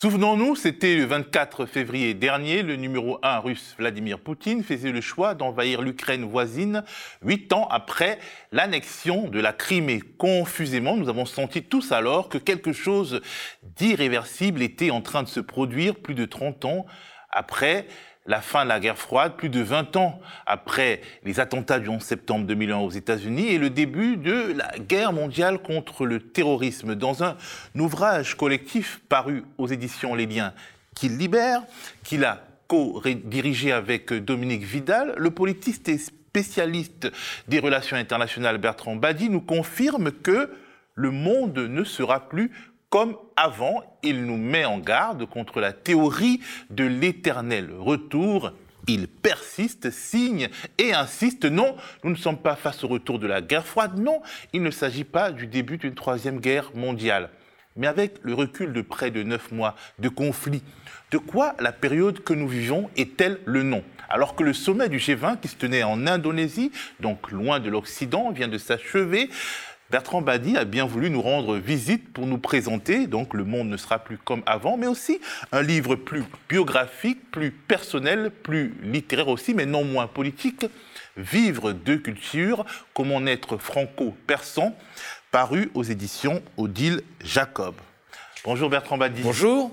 Souvenons-nous, c'était le 24 février dernier, le numéro 1 russe Vladimir Poutine faisait le choix d'envahir l'Ukraine voisine, huit ans après l'annexion de la Crimée. Confusément, nous avons senti tous alors que quelque chose d'irréversible était en train de se produire plus de 30 ans après la fin de la guerre froide, plus de 20 ans après les attentats du 11 septembre 2001 aux États-Unis et le début de la guerre mondiale contre le terrorisme. Dans un ouvrage collectif paru aux éditions Les Liens qu'il libère, qu'il a co-dirigé avec Dominique Vidal, le politiste et spécialiste des relations internationales Bertrand Badi nous confirme que le monde ne sera plus comme avant, il nous met en garde contre la théorie de l'éternel retour. Il persiste, signe et insiste. Non, nous ne sommes pas face au retour de la guerre froide. Non, il ne s'agit pas du début d'une troisième guerre mondiale. Mais avec le recul de près de neuf mois de conflit, de quoi la période que nous vivons est-elle le nom? Alors que le sommet du G20 qui se tenait en Indonésie, donc loin de l'Occident, vient de s'achever, Bertrand Badi a bien voulu nous rendre visite pour nous présenter, donc Le monde ne sera plus comme avant, mais aussi un livre plus biographique, plus personnel, plus littéraire aussi, mais non moins politique, Vivre de culture, comment être franco-persan, paru aux éditions Odile Jacob. Bonjour Bertrand Badi. Bonjour.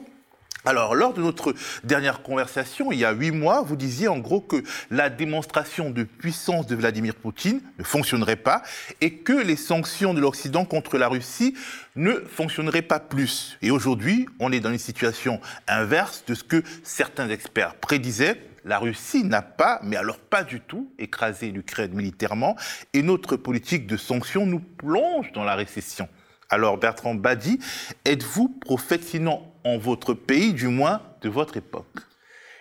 Alors, lors de notre dernière conversation, il y a huit mois, vous disiez en gros que la démonstration de puissance de Vladimir Poutine ne fonctionnerait pas et que les sanctions de l'Occident contre la Russie ne fonctionneraient pas plus. Et aujourd'hui, on est dans une situation inverse de ce que certains experts prédisaient. La Russie n'a pas, mais alors pas du tout, écrasé l'Ukraine militairement et notre politique de sanctions nous plonge dans la récession. Alors Bertrand Badi, êtes-vous prophète sinon en votre pays, du moins de votre époque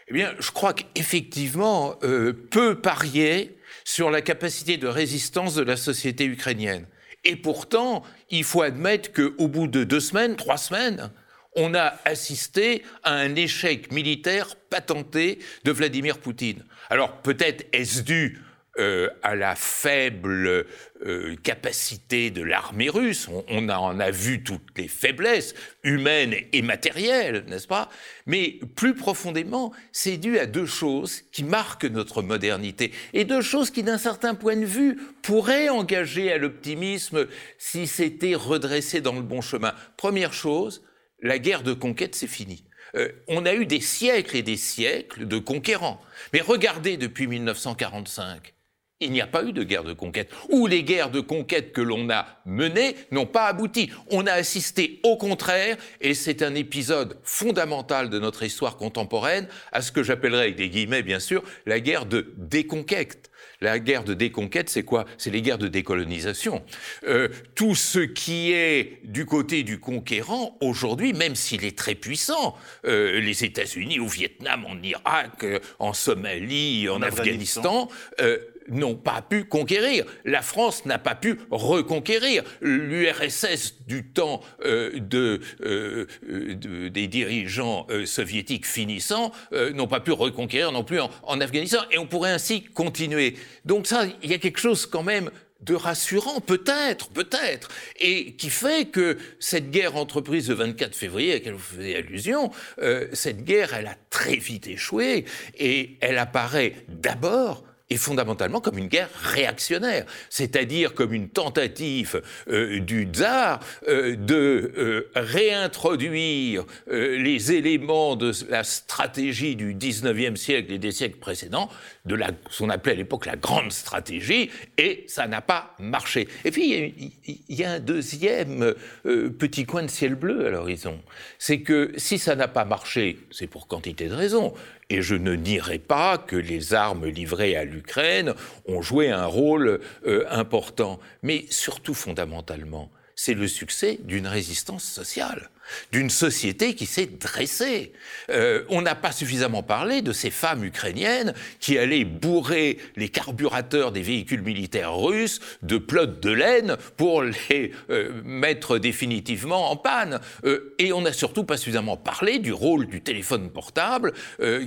Eh bien, je crois qu'effectivement, euh, peu parier sur la capacité de résistance de la société ukrainienne. Et pourtant, il faut admettre qu'au bout de deux semaines, trois semaines, on a assisté à un échec militaire patenté de Vladimir Poutine. Alors peut-être est-ce dû euh, à la faible euh, capacité de l'armée russe. On, en a vu toutes les faiblesses humaines et matérielles, n'est-ce pas? Mais plus profondément, c'est dû à deux choses qui marquent notre modernité et deux choses qui, d'un certain point de vue, pourraient engager à l'optimisme si c'était redressé dans le bon chemin. Première chose, la guerre de conquête, c'est fini. Euh, on a eu des siècles et des siècles de conquérants. Mais regardez depuis 1945, il n'y a pas eu de guerre de conquête, ou les guerres de conquête que l'on a menées n'ont pas abouti. On a assisté au contraire, et c'est un épisode fondamental de notre histoire contemporaine, à ce que j'appellerais, avec des guillemets bien sûr, la guerre de déconquête. La guerre de déconquête, c'est quoi? C'est les guerres de décolonisation. Euh, tout ce qui est du côté du conquérant, aujourd'hui, même s'il est très puissant, euh, les États-Unis au Vietnam, en Irak, euh, en Somalie, en, Afghanistan, n'ont pas pu conquérir. La France n'a pas pu reconquérir. L'URSS du temps euh, euh, de, des dirigeants euh, soviétiques finissants n'ont pas pu reconquérir non plus en, en, Afghanistan. Et on pourrait ainsi continuer. Donc ça, il y a quelque chose quand même de rassurant, peut-être, peut-être, et qui fait que cette guerre entreprise le 24 février, à laquelle vous faisiez allusion, cette guerre, elle a très vite échoué, et elle apparaît d'abord et fondamentalement comme une guerre réactionnaire, c'est-à-dire comme une tentative euh, du tsar euh, de euh, réintroduire les éléments de la stratégie du 19e siècle et des siècles précédents, de la, ce qu'on appelait à l'époque la grande stratégie, et ça n'a pas marché. Et puis il y, a un deuxième petit coin de ciel bleu à l'horizon, c'est que si ça n'a pas marché, c'est pour quantité de raisons, et je ne nierai pas que les armes livrées à l'Ukraine ont joué un rôle euh, important, mais surtout fondamentalement, c'est le succès d'une résistance sociale d'une société qui s'est dressée. Euh, on n'a pas suffisamment parlé de ces femmes ukrainiennes qui allaient bourrer les carburateurs des véhicules militaires russes de pelotes de laine pour les euh, mettre définitivement en panne. Euh, et on n'a surtout pas suffisamment parlé du rôle du téléphone portable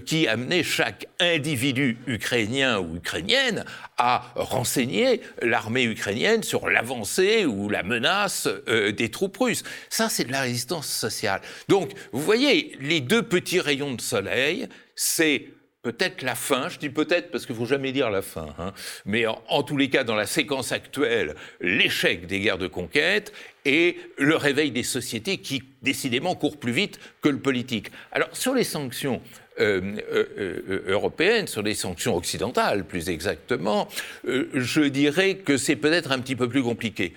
qui amenait chaque individu ukrainien ou ukrainienne à renseigner l'armée ukrainienne sur l'avancée ou la menace des troupes russes. Ça, c'est de la résistance sociale. Donc, vous voyez, les deux petits rayons de soleil, c'est peut-être la fin, je dis peut-être parce qu'il ne faut jamais dire la fin, hein, mais en, tous les cas, dans la séquence actuelle, l'échec des guerres de conquête et le réveil des sociétés qui, décidément, courent plus vite que le politique. Alors, sur les sanctions, euh, euh, euh, européennes, sur les sanctions occidentales plus exactement, je dirais que c'est peut-être un petit peu plus compliqué.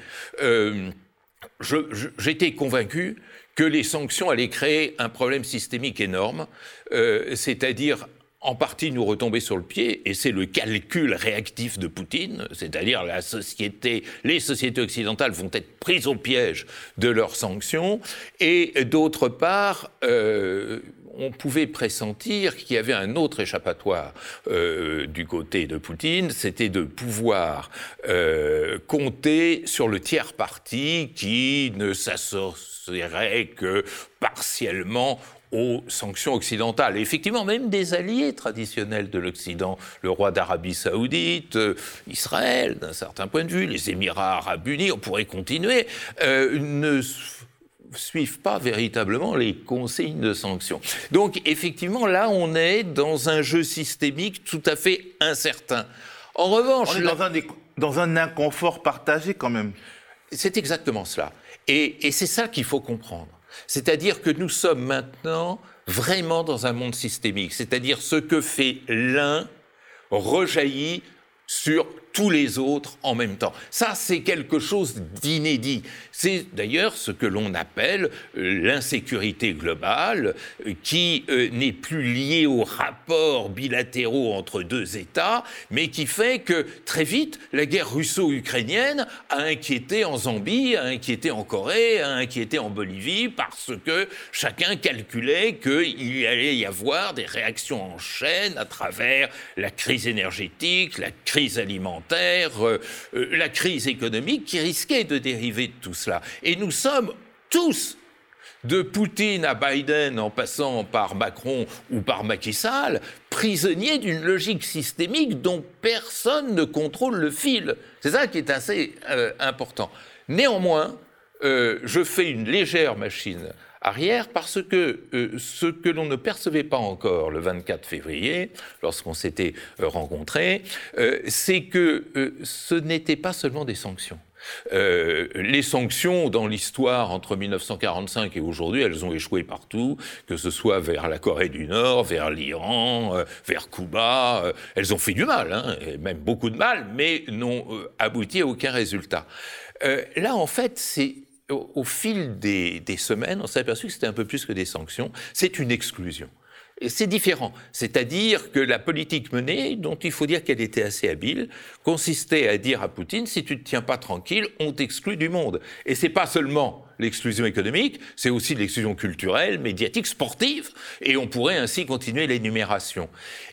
J'étais convaincu que les sanctions allaient créer un problème systémique énorme, c'est-à-dire en partie nous retomber sur le pied, et c'est le calcul réactif de Poutine, c'est-à-dire la société, les sociétés occidentales vont être prises au piège de leurs sanctions, et d'autre part, euh, on pouvait pressentir qu'il y avait un autre échappatoire euh, du côté de Poutine, c'était de pouvoir euh, compter sur le tiers parti qui ne s'associerait que partiellement aux sanctions occidentales. Et effectivement, même des alliés traditionnels de l'Occident, le roi d'Arabie saoudite, euh, Israël, d'un certain point de vue, les Émirats arabes unis, on pourrait continuer, euh, ne suivent pas véritablement les consignes de sanctions. Donc effectivement, là, on est dans un jeu systémique tout à fait incertain. En revanche... On est dans, un, dans un inconfort partagé quand même. C'est exactement cela. Et, c'est ça qu'il faut comprendre. C'est-à-dire que nous sommes maintenant vraiment dans un monde systémique. C'est-à-dire ce que fait l'un rejaillit sur tous les autres en même temps. Ça, c'est quelque chose d'inédit. C'est d'ailleurs ce que l'on appelle euh, l'insécurité globale, euh, qui euh, n'est plus liée aux rapports bilatéraux entre deux États, mais qui fait que très vite, la guerre russo-ukrainienne a inquiété en Zambie, a inquiété en Corée, a inquiété en Bolivie, parce que chacun calculait qu'il allait y avoir des réactions en chaîne à travers la crise énergétique, la crise alimentaire, euh, euh, la crise économique qui risquait de dériver de tout cela. Et nous sommes tous de Poutine à Biden en passant par Macron ou par Macky Sall, prisonniers d'une logique systémique dont personne ne contrôle le fil. C'est ça qui est assez euh, important. Néanmoins, je fais une légère machine arrière parce que euh, ce que l'on ne percevait pas encore le 24 février, lorsqu'on s'était euh, rencontrés, euh, c'est que ce n'était pas seulement des sanctions. les sanctions dans l'histoire entre 1945 et aujourd'hui, elles ont échoué partout, que ce soit vers la Corée du Nord, vers l'Iran, vers Cuba. elles ont fait du mal, hein, même beaucoup de mal, mais n'ont abouti à aucun résultat. là, en fait, c'est au, fil des, semaines, on s'est aperçu que c'était un peu plus que des sanctions, c'est une exclusion. C'est différent. C'est-à-dire que la politique menée, dont il faut dire qu'elle était assez habile, consistait à dire à Poutine si tu ne te tiens pas tranquille, on t'exclut du monde. Et c'est pas seulement l'exclusion économique, c'est aussi l'exclusion culturelle, médiatique, sportive, et on pourrait ainsi continuer l'énumération.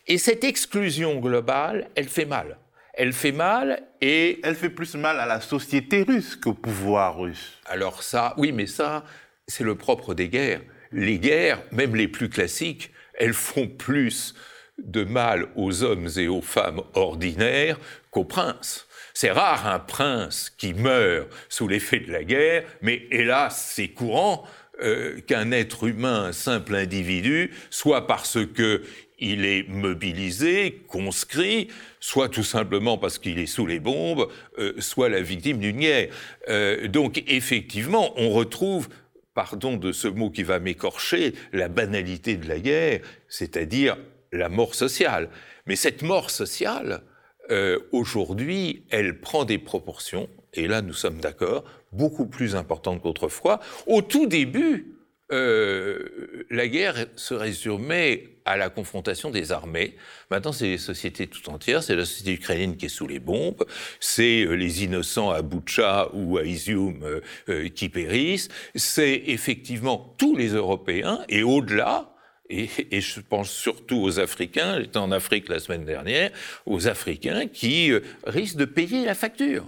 Et cette exclusion globale, elle fait mal elle fait mal et... Elle fait plus mal à la société russe qu'au pouvoir russe. Alors ça, oui, mais ça, c'est le propre des guerres. Les guerres, même les plus classiques, elles font plus de mal aux hommes et aux femmes ordinaires qu'aux princes. C'est rare un prince qui meurt sous l'effet de la guerre, mais hélas, c'est courant euh, qu'un être humain, un simple individu, soit parce que il est mobilisé, conscrit, soit tout simplement parce qu'il est sous les bombes, euh, soit la victime d'une guerre. Euh, donc effectivement, on retrouve, pardon de ce mot qui va m'écorcher, la banalité de la guerre, c'est-à-dire la mort sociale. Mais cette mort sociale, euh, aujourd'hui, elle prend des proportions, et là nous sommes d'accord, beaucoup plus importantes qu'autrefois. Au tout début, euh, la guerre se résumait à la confrontation des armées. Maintenant, c'est les sociétés tout entières. C'est la société ukrainienne qui est sous les bombes. C'est euh, les innocents à Boutcha ou à Izium euh, qui périssent. C'est effectivement tous les Européens et au-delà. Et, et, je pense surtout aux Africains, j'étais en Afrique la semaine dernière, aux Africains qui risquent de payer la facture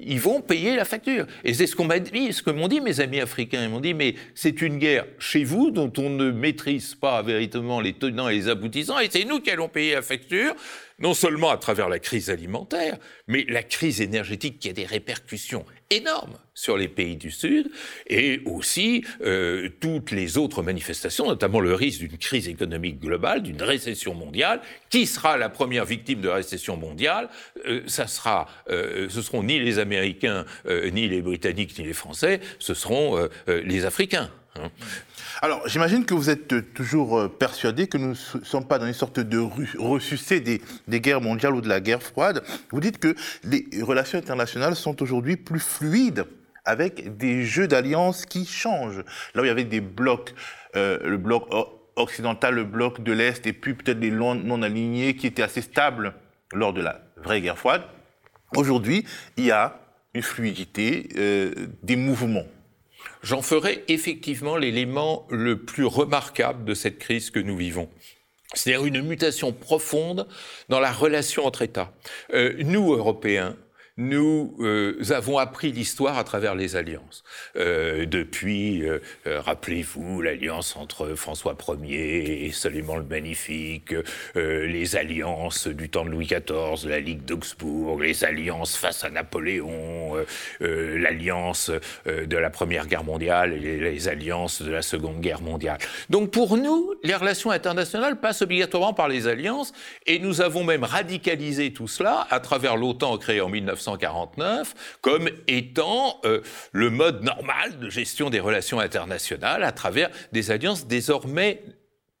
ils vont payer la facture. Et c'est ce qu'on m'a dit, ce que m'ont dit mes amis africains. Ils m'ont dit, mais c'est une guerre chez vous dont on ne maîtrise pas véritablement les tenants et les aboutissants, et c'est nous qui allons payer la facture. Non seulement à travers la crise alimentaire, mais la crise énergétique qui a des répercussions énormes sur les pays du Sud, et aussi euh, toutes les autres manifestations, notamment le risque d'une crise économique globale, d'une récession mondiale. Qui sera la première victime de récession mondiale? Euh, Ça sera, euh, ce seront ni les Américains, ni les Britanniques, ni les Français, ce seront les Africains. Hein. Alors, j'imagine que vous êtes toujours euh, persuadé que nous ne sommes pas dans une sorte de ressuscité des, des, guerres mondiales ou de la guerre froide. Vous dites que les relations internationales sont aujourd'hui plus fluides avec des jeux d'alliances qui changent. Là où il y avait des blocs, euh, le bloc occidental, le bloc de l'Est, et puis peut-être les non alignés qui étaient assez stables lors de la vraie guerre froide, aujourd'hui, il y a une fluidité euh, des mouvements j'en ferai effectivement l'élément le plus remarquable de cette crise que nous vivons. C'est-à-dire une mutation profonde dans la relation entre États. Euh, nous, Européens, nous euh, avons appris l'histoire à travers les alliances. Euh, depuis, euh, rappelez-vous, l'alliance entre François Ier et Soleiman le Magnifique, les alliances du temps de Louis XIV, la Ligue d'Augsbourg, les alliances face à Napoléon, l'alliance de la Première Guerre mondiale et les alliances de la Seconde Guerre mondiale. Donc pour nous, les relations internationales passent obligatoirement par les alliances et nous avons même radicalisé tout cela à travers l'OTAN créée en 1900 comme étant euh, le mode normal de gestion des relations internationales à travers des alliances désormais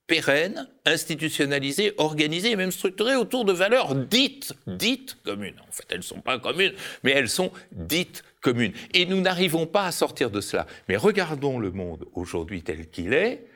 pérennes, institutionnalisées, organisées et même structurées autour de valeurs dites, dites communes. En fait, elles ne sont pas communes, mais elles sont dites communes. Et nous n'arrivons pas à sortir de cela. Mais regardons le monde aujourd'hui tel qu'il est.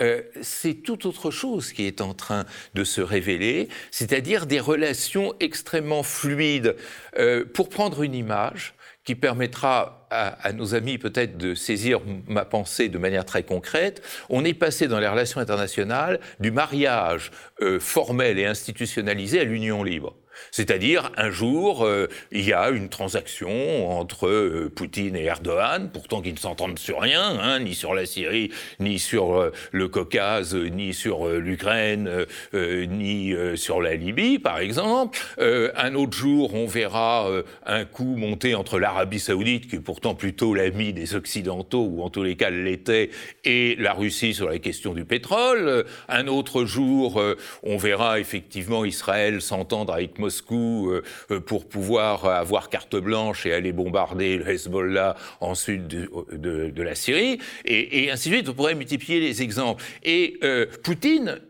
Euh, c'est tout autre chose qui est en train de se révéler, c'est-à-dire des relations extrêmement fluides. Euh, pour prendre une image qui permettra à, nos amis peut-être de saisir ma pensée de manière très concrète, on est passé dans les relations internationales du mariage euh, formel et institutionnalisé à l'union libre. C'est-à-dire, un jour, euh, il y a une transaction entre euh, Poutine et Erdogan, pourtant qu'ils ne s'entendent sur rien, hein, ni sur la Syrie, ni sur euh, le Caucase, ni sur l'Ukraine, ni sur la Libye, par exemple. un autre jour, on verra un coup monter entre l'Arabie saoudite, qui est pourtant plutôt l'ami des Occidentaux, ou en tous les cas l'était, et la Russie sur la question du pétrole. Un autre jour, on verra effectivement Israël s'entendre avec Moscou Moscou euh, euh, pour pouvoir avoir carte blanche et aller bombarder le Hezbollah en sud de, la Syrie, et, ainsi de suite. On pourrait multiplier les exemples. Et euh, Poutine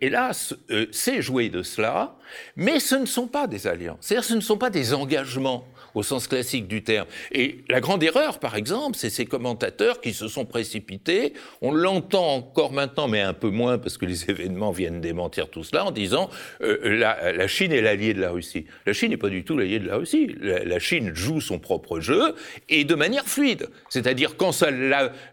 hélas, sait jouer de cela, mais ce ne sont pas des alliances. C'est-à-dire ce ne sont pas des engagements au sens classique du terme. Et la grande erreur, par exemple, c'est ces commentateurs qui se sont précipités. On l'entend encore maintenant, mais un peu moins parce que les événements viennent démentir tout cela en disant euh, la, Chine est l'allié de la Russie. La Chine n'est pas du tout l'allié de la Russie. La, Chine joue son propre jeu et de manière fluide. C'est-à-dire quand ça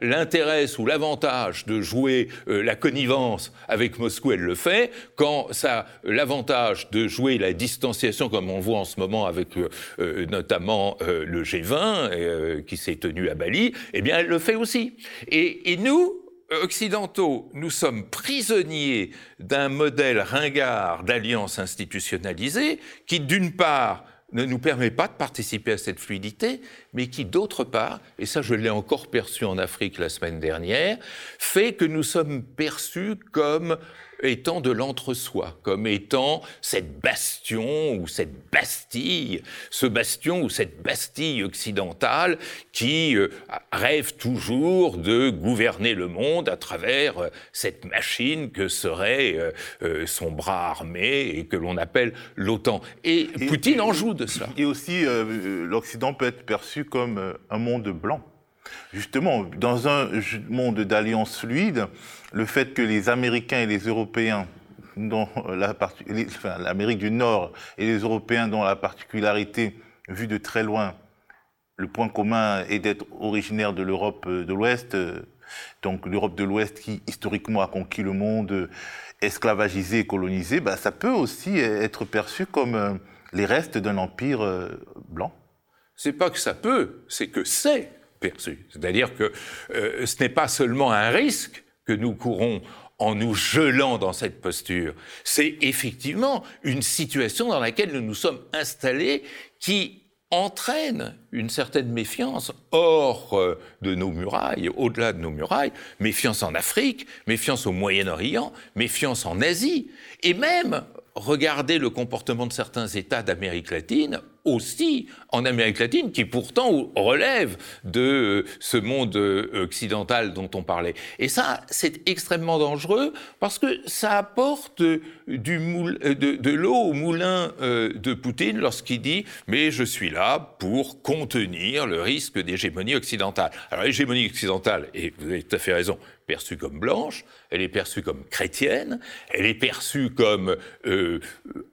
l'intéresse ou l'avantage de jouer euh, la connivence avec Moscou, elle le fait. Quand ça l'avantage de jouer la distanciation, comme on voit en ce moment avec euh, notamment notamment euh, le G20 euh, qui s'est tenu à Bali, eh bien, elle le fait aussi. Et, nous, occidentaux, nous sommes prisonniers d'un modèle ringard d'alliance institutionnalisée qui, d'une part, ne nous permet pas de participer à cette fluidité, mais qui, d'autre part, et ça je l'ai encore perçu en Afrique la semaine dernière, fait que nous sommes perçus comme étant de l'entre-soi, comme étant cette bastion ou cette bastille, ce bastion ou cette bastille occidentale qui euh, rêve toujours de gouverner le monde à travers euh, cette machine que serait euh, son bras armé et que l'on appelle l'OTAN. Et, Poutine en joue de cela. Et aussi, l'Occident peut être perçu comme un monde blanc. Justement, dans un monde d'alliance fluide, le fait que les Américains et les Européens, dont l'Amérique du Nord et les Européens dont la particularité, vue de très loin, le point commun est d'être originaire de l'Europe de l'Ouest, donc l'Europe de l'Ouest qui historiquement a conquis le monde, esclavagisé et colonisé, bah, ça peut aussi être perçu comme euh, les restes d'un empire euh, blanc. C'est pas que ça peut, c'est que c'est perçu. C'est-à-dire que euh, ce n'est pas seulement un risque que nous courons en nous gelant dans cette posture. C'est effectivement une situation dans laquelle nous nous sommes installés qui entraîne une certaine méfiance hors euh, de nos murailles, au-delà de nos murailles, méfiance en Afrique, méfiance au Moyen-Orient, méfiance en Asie, et même regardez le comportement de certains États d'Amérique latine aussi en Amérique latine, qui pourtant relève de ce monde occidental dont on parlait. Et ça, c'est extrêmement dangereux parce que ça apporte du de, l'eau au moulin euh, de Poutine lorsqu'il dit Mais je suis là pour contenir le risque d'hégémonie occidentale. Alors, l'hégémonie occidentale, et vous avez tout à fait raison, perçue comme blanche, elle est perçue comme chrétienne, elle est perçue comme euh,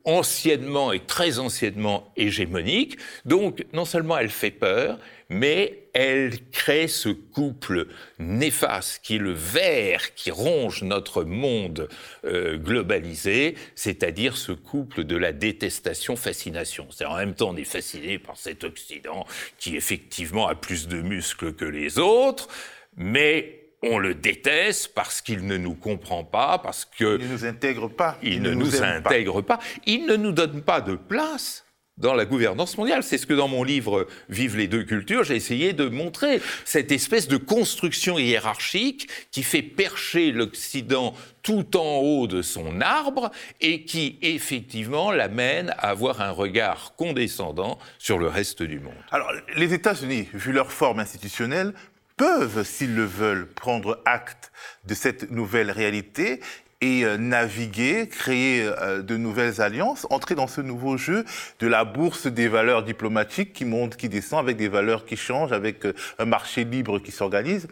anciennement et très anciennement hégémonique. Donc, non seulement elle fait peur, mais elle crée ce couple néfaste qui est le ver qui ronge notre monde euh, globalisé, c'est-à-dire ce couple de la détestation-fascination. C'est en même temps on est fasciné par cet Occident qui effectivement a plus de muscles que les autres, mais on le déteste parce qu'il ne nous comprend pas, parce que... Il ne nous intègre pas. Il, ne, nous, intègre pas. Il ne nous donne pas de place dans la gouvernance mondiale. C'est ce que dans mon livre Vive les deux cultures, j'ai essayé de montrer. Cette espèce de construction hiérarchique qui fait percher l'Occident tout en haut de son arbre et qui effectivement l'amène à avoir un regard condescendant sur le reste du monde. Alors les États-Unis, vu leur forme institutionnelle, peuvent, s'ils le veulent, prendre acte de cette nouvelle réalité et euh, naviguer, créer euh, de nouvelles alliances, entrer dans ce nouveau jeu de la bourse des valeurs diplomatiques qui monte, qui descend, avec des valeurs qui changent, avec euh, un marché libre qui s'organise.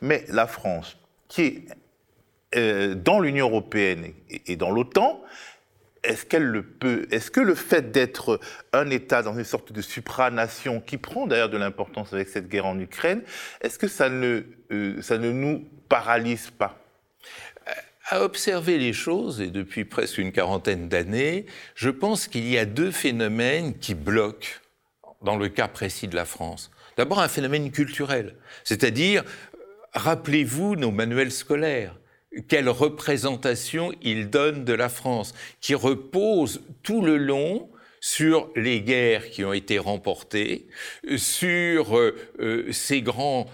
Mais la France, qui est dans l'Union européenne et dans l'OTAN, est-ce qu'elle le peut? Est-ce que le fait d'être un État dans une sorte de supranation, qui prend d'ailleurs de l'importance avec cette guerre en Ukraine, est-ce que ça ne, euh, ça ne nous paralyse pas? À observer les choses, et depuis presque une quarantaine d'années, je pense qu'il y a deux phénomènes qui bloquent dans le cas précis de la France. D'abord un phénomène culturel, c'est-à-dire, rappelez-vous nos manuels scolaires quelle représentation il donne de la France, qui repose tout le long sur les guerres qui ont été remportées, sur euh, euh, ces grands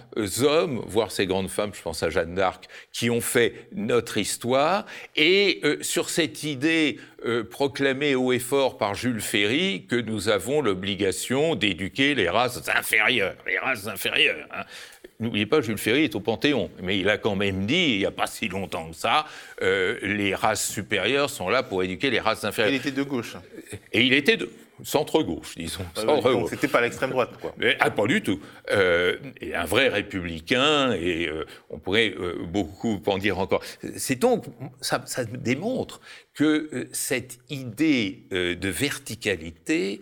hommes, voire ces grandes femmes, je pense à Jeanne d'Arc, qui ont fait notre histoire, et euh, sur cette idée proclamée haut et fort par Jules Ferry que nous avons l'obligation d'éduquer les races inférieures, les races inférieures. Hein. N'oubliez pas, Jules Ferry est au Panthéon, mais il a quand même dit, il n'y a pas si longtemps que ça, euh, les races supérieures sont là pour éduquer les races inférieures. Il était de gauche. Et il était de centre-gauche, disons. Ah donc c'était pas l'extrême droite, quoi. Mais, ah, pas du tout. Euh, et un vrai républicain, et euh, on pourrait beaucoup en dire encore. C'est donc, ça, ça démontre que cette idée de verticalité,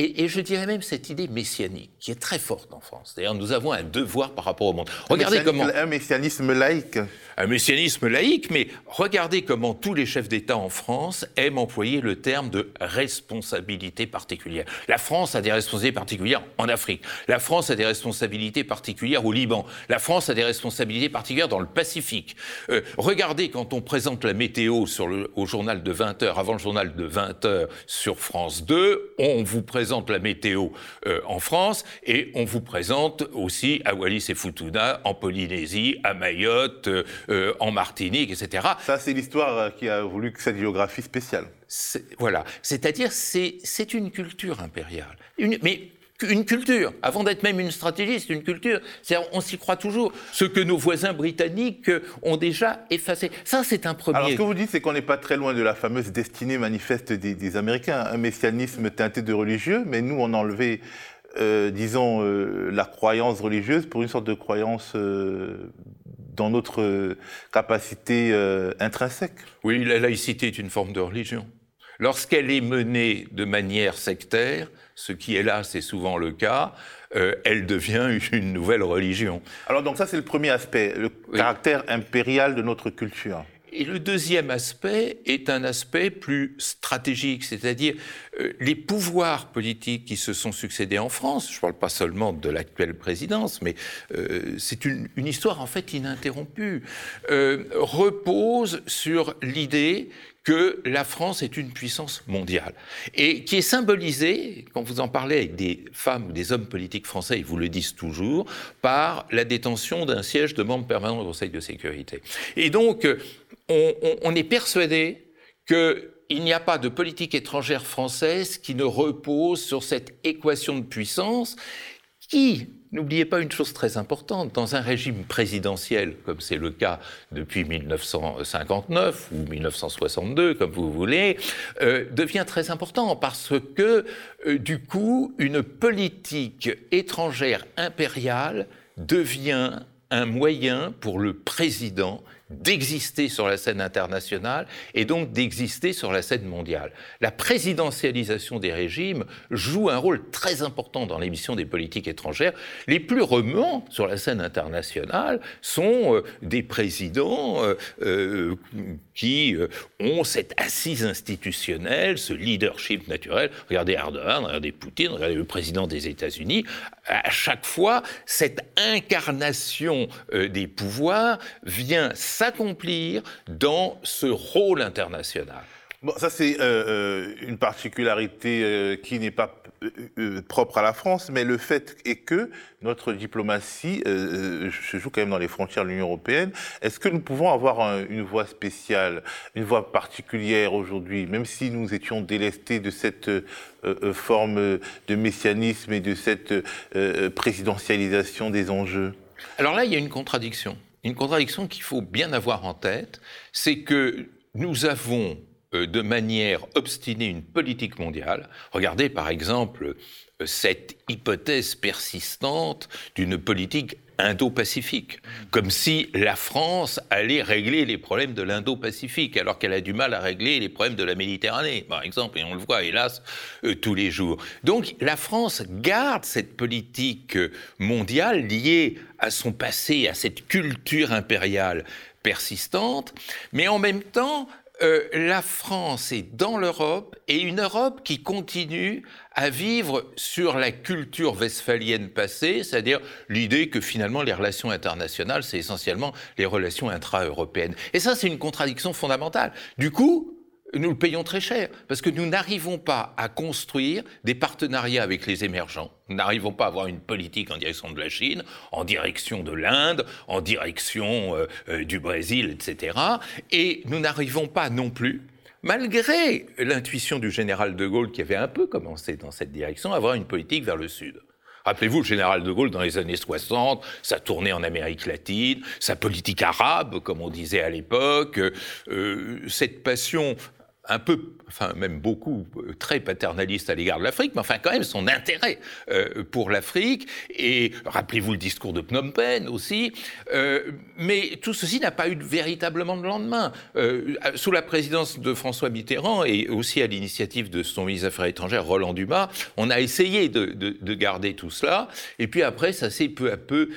et, je dirais même cette idée messianique qui est très forte en France. D'ailleurs, nous avons un devoir par rapport au monde. Regardez comment un messianisme laïque. Un messianisme laïque, mais regardez comment tous les chefs d'État en France aiment employer le terme de responsabilité particulière. La France a des responsabilités particulières en Afrique. La France a des responsabilités particulières au Liban. La France a des responsabilités particulières dans le Pacifique. Euh, regardez quand on présente la météo au journal de 20 h avant le journal de 20 h sur France 2, on vous présente la météo euh, en France et on vous présente aussi à Wallis et Futuna, en Polynésie, à Mayotte, euh, euh, en Martinique, etc. Ça, c'est l'histoire qui a voulu que cette géographie spéciale. Voilà. C'est-à-dire, c'est une culture impériale. Une, mais une culture, avant d'être même une stratégie, c'est une culture. On s'y croit toujours. Ce que nos voisins britanniques ont déjà effacé. Ça, c'est un premier. Alors, ce que vous dites, c'est qu'on n'est pas très loin de la fameuse destinée manifeste des, Américains. Un messianisme teinté de religieux, mais nous, on a enlevé, euh, disons, euh, la croyance religieuse pour une sorte de croyance euh, dans notre capacité intrinsèque. Oui, la laïcité est une forme de religion. Lorsqu'elle est menée de manière sectaire, ce qui est là, c'est souvent le cas, euh, elle devient une nouvelle religion. Alors donc ça c'est le premier aspect, le caractère impérial de notre culture. Et le deuxième aspect est un aspect plus stratégique, c'est-à-dire euh, les pouvoirs politiques qui se sont succédés en France, je ne parle pas seulement de l'actuelle présidence, mais euh, c'est une, histoire en fait ininterrompue, euh, repose sur l'idée que la France est une puissance mondiale et qui est symbolisée, quand vous en parlez avec des femmes ou des hommes politiques français, ils vous le disent toujours, par la détention d'un siège de membre permanent du Conseil de sécurité. Et donc, on, on est persuadé qu'il n'y a pas de politique étrangère française qui ne repose sur cette équation de puissance qui, n'oubliez pas une chose très importante, dans un régime présidentiel, comme c'est le cas depuis 1959 ou 1962, comme vous voulez, euh, devient très important parce que, euh, du coup, une politique étrangère impériale devient un moyen pour le président d'exister sur la scène internationale et donc d'exister sur la scène mondiale. La présidentialisation des régimes joue un rôle très important dans l'émission des politiques étrangères. Les plus remuants sur la scène internationale sont euh, des présidents euh, euh, qui ont cette assise institutionnelle, ce leadership naturel. Regardez Erdogan, regardez Poutine, regardez le président des États-Unis. À chaque fois, cette incarnation des pouvoirs vient s'accomplir dans ce rôle international. Bon, ça c'est euh, euh, une particularité euh, qui n'est pas propre à la France, mais le fait est que notre diplomatie se joue quand même dans les frontières de l'Union européenne. Est-ce que nous pouvons avoir une voix spéciale, une voix particulière aujourd'hui, même si nous étions délestés de cette forme de messianisme et de cette présidentialisation des enjeux? Alors là, il y a une contradiction une contradiction qu'il faut bien avoir en tête, c'est que nous avons euh, de manière obstinée une politique mondiale. Regardez par exemple euh, cette hypothèse persistante d'une politique Indo-Pacifique, comme si la France allait régler les problèmes de l'Indo-Pacifique, alors qu'elle a du mal à régler les problèmes de la Méditerranée, par exemple, et on le voit hélas euh, tous les jours. Donc la France garde cette politique mondiale liée à son passé, à cette culture impériale persistante, mais en même temps, euh, la France est dans l'Europe et une Europe qui continue à vivre sur la culture westphalienne passée, c'est-à-dire l'idée que finalement les relations internationales, c'est essentiellement les relations intra-européennes. Et ça, c'est une contradiction fondamentale. Du coup, nous le payons très cher, parce que nous n'arrivons pas à construire des partenariats avec les émergents. Nous n'arrivons pas à avoir une politique en direction de la Chine, en direction de l'Inde, en direction euh, euh, du Brésil, etc. Et nous n'arrivons pas non plus, malgré l'intuition du général de Gaulle qui avait un peu commencé dans cette direction, à avoir une politique vers le Sud. Rappelez-vous, le général de Gaulle, dans les années 60, sa tournée en Amérique latine, sa politique arabe, comme on disait à l'époque, euh, cette passion un peu, enfin même beaucoup, euh, très paternaliste à l'égard de l'Afrique, mais enfin quand même son intérêt euh, pour l'Afrique. Et rappelez-vous le discours de Phnom Penh aussi. Euh, mais tout ceci n'a pas eu véritablement de lendemain. sous la présidence de François Mitterrand et aussi à l'initiative de son ministre des Affaires étrangères, Roland Dumas, on a essayé de, de garder tout cela. Et puis après, ça s'est peu à peu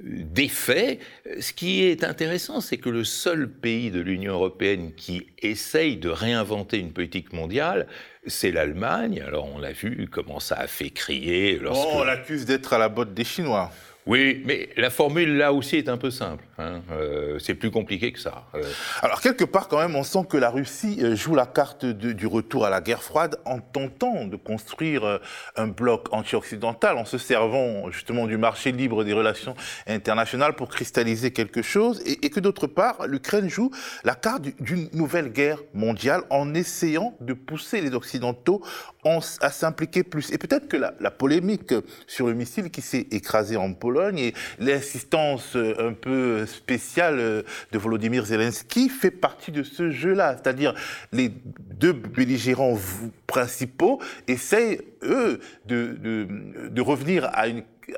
défait. Ce qui est intéressant, c'est que le seul pays de l'Union européenne qui essaye de réinventer une politique mondiale, c'est l'Allemagne. Alors on l'a vu comment ça a fait crier. Lorsque... Oh, on l'accuse d'être à la botte des Chinois. Oui, mais la formule là aussi est un peu simple. Hein. Euh, c'est plus compliqué que ça. Euh. Alors quelque part quand même, on sent que la Russie euh, joue la carte du retour à la guerre froide en tentant de construire un bloc anti-occidental, en se servant justement du marché libre des relations internationales pour cristalliser quelque chose, et, que d'autre part, l'Ukraine joue la carte d'une nouvelle guerre mondiale en essayant de pousser les Occidentaux à s'impliquer plus. Et peut-être que la, la polémique sur le missile qui s'est écrasé en Pologne et l'insistance euh, un peu spéciale euh, de Volodymyr Zelensky fait partie de ce jeu-là. C'est-à-dire les deux belligérants principaux essayent, eux, de, revenir à,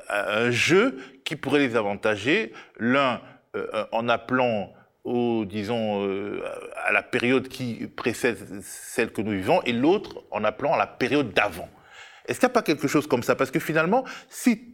un jeu qui pourrait les avantager. L'un euh, en appelant au, disons, à la période qui précède celle que nous vivons, et l'autre en appelant à la période d'avant. Est-ce qu'il n'y a pas quelque chose comme ça? Parce que finalement, si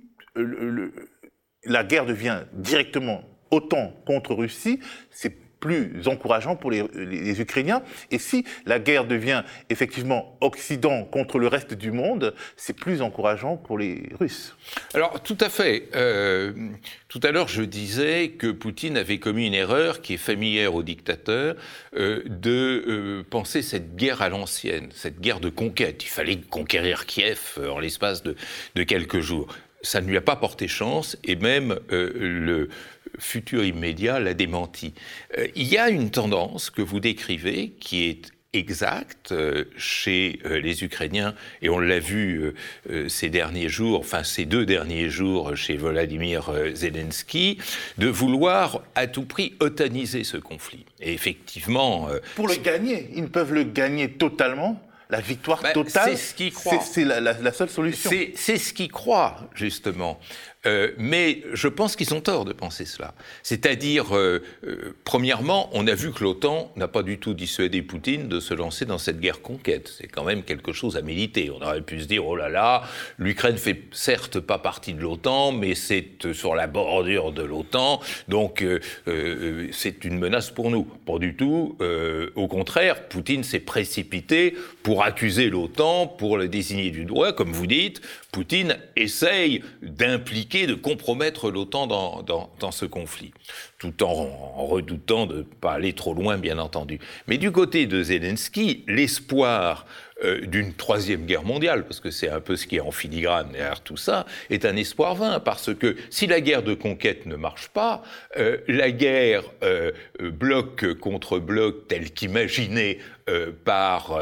la guerre devient directement OTAN contre Russie, c'est plus encourageant pour les, Ukrainiens. Et si la guerre devient effectivement Occident contre le reste du monde, c'est plus encourageant pour les Russes. Alors tout à fait. Euh, tout à l'heure, je disais que Poutine avait commis une erreur qui est familière aux dictateurs euh, de euh, penser cette guerre à l'ancienne, cette guerre de conquête. Il fallait conquérir Kiev en l'espace de quelques jours ça ne lui a pas porté chance et même le, futur immédiat l'a démenti. Euh, il y a une tendance que vous décrivez qui est exacte euh, chez euh, les Ukrainiens, et on l'a vu ces derniers jours, enfin ces deux derniers jours chez Volodymyr Zelensky, de vouloir à tout prix otaniser ce conflit. Et effectivement... Pour le gagner, ils peuvent le gagner totalement la victoire ben, totale, c'est ce la, la, seule solution. C'est ce qu'ils croient, justement. Euh, mais je pense qu'ils ont tort de penser cela. C'est-à-dire, euh, euh, premièrement, on a vu que l'OTAN n'a pas du tout dissuadé Poutine de se lancer dans cette guerre conquête. C'est quand même quelque chose à militer. On aurait pu se dire, oh là là, l'Ukraine fait certes pas partie de l'OTAN, mais c'est sur la bordure de l'OTAN, donc c'est une menace pour nous. Pas du tout. au contraire, Poutine s'est précipité pour accuser l'OTAN, pour le désigner du doigt, comme vous dites. Poutine essaye d'impliquer de compromettre l'OTAN dans, ce conflit, tout en, redoutant de ne pas aller trop loin, bien entendu. Mais du côté de Zelensky, l'espoir euh, d'une troisième guerre mondiale, parce que c'est un peu ce qui est en filigrane derrière tout ça, est un espoir vain, parce que si la guerre de conquête ne marche pas, euh, la guerre euh, bloc contre bloc telle qu'imaginée par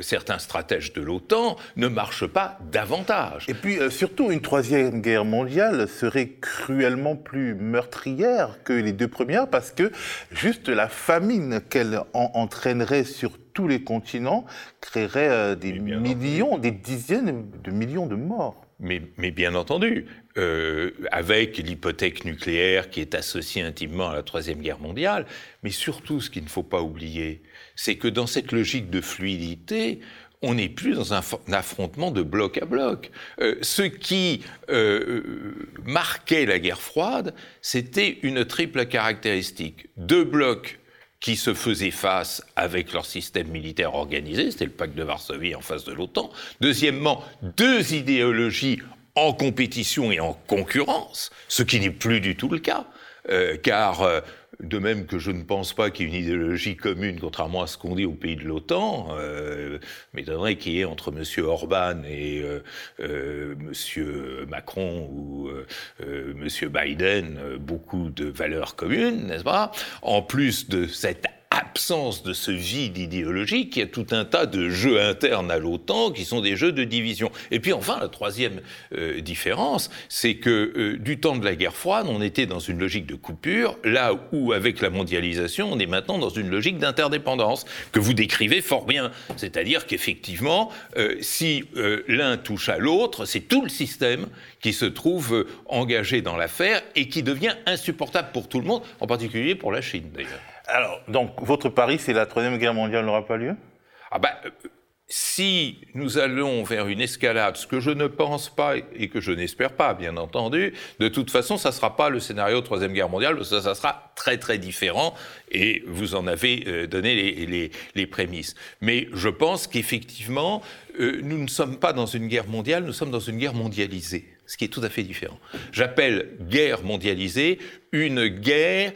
certains stratèges de l'OTAN ne marche pas davantage. Et puis surtout, une troisième guerre mondiale serait cruellement plus meurtrière que les deux premières, parce que juste la famine qu'elle entraînerait sur tous les continents créerait euh, des millions, des dizaines de millions de morts. Mais, bien entendu, euh, avec l'hypothèque nucléaire qui est associée intimement à la Troisième Guerre mondiale, mais surtout ce qu'il ne faut pas oublier, c'est que dans cette logique de fluidité, on n'est plus dans un, affrontement de bloc à bloc. Euh, ce qui marquait la guerre froide, c'était une triple caractéristique. Deux blocs qui se faisaient face avec leur système militaire organisé, c'était le pacte de Varsovie en face de l'OTAN. Deuxièmement, deux idéologies en compétition et en concurrence, ce qui n'est plus du tout le cas, euh, car euh, de même que je ne pense pas qu'il y ait une idéologie commune, contrairement à ce qu'on dit au pays de l'OTAN, euh, m'étonnerait qu'il y ait entre M. Orban et euh, euh, M. Macron ou euh, M. Biden beaucoup de valeurs communes, n'est-ce pas? En plus de cette absence de ce vide idéologique, il y a tout un tas de jeux internes à l'OTAN qui sont des jeux de division. Et puis enfin, la troisième euh, différence, c'est que euh, du temps de la guerre froide, on était dans une logique de coupure, là où avec la mondialisation, on est maintenant dans une logique d'interdépendance, que vous décrivez fort bien. C'est-à-dire qu'effectivement, euh, si l'un touche à l'autre, c'est tout le système qui se trouve engagé dans l'affaire et qui devient insupportable pour tout le monde, en particulier pour la Chine d'ailleurs. Alors, donc, votre pari, c'est la Troisième Guerre mondiale n'aura pas lieu? Ah ben, si nous allons vers une escalade, ce que je ne pense pas et que je n'espère pas, bien entendu, de toute façon, ça ne sera pas le scénario de Troisième Guerre mondiale, parce que ça, sera très très différent, et vous en avez euh, donné les, les, prémices. Mais je pense qu'effectivement, euh, nous ne sommes pas dans une guerre mondiale, nous sommes dans une guerre mondialisée, ce qui est tout à fait différent. J'appelle guerre mondialisée une guerre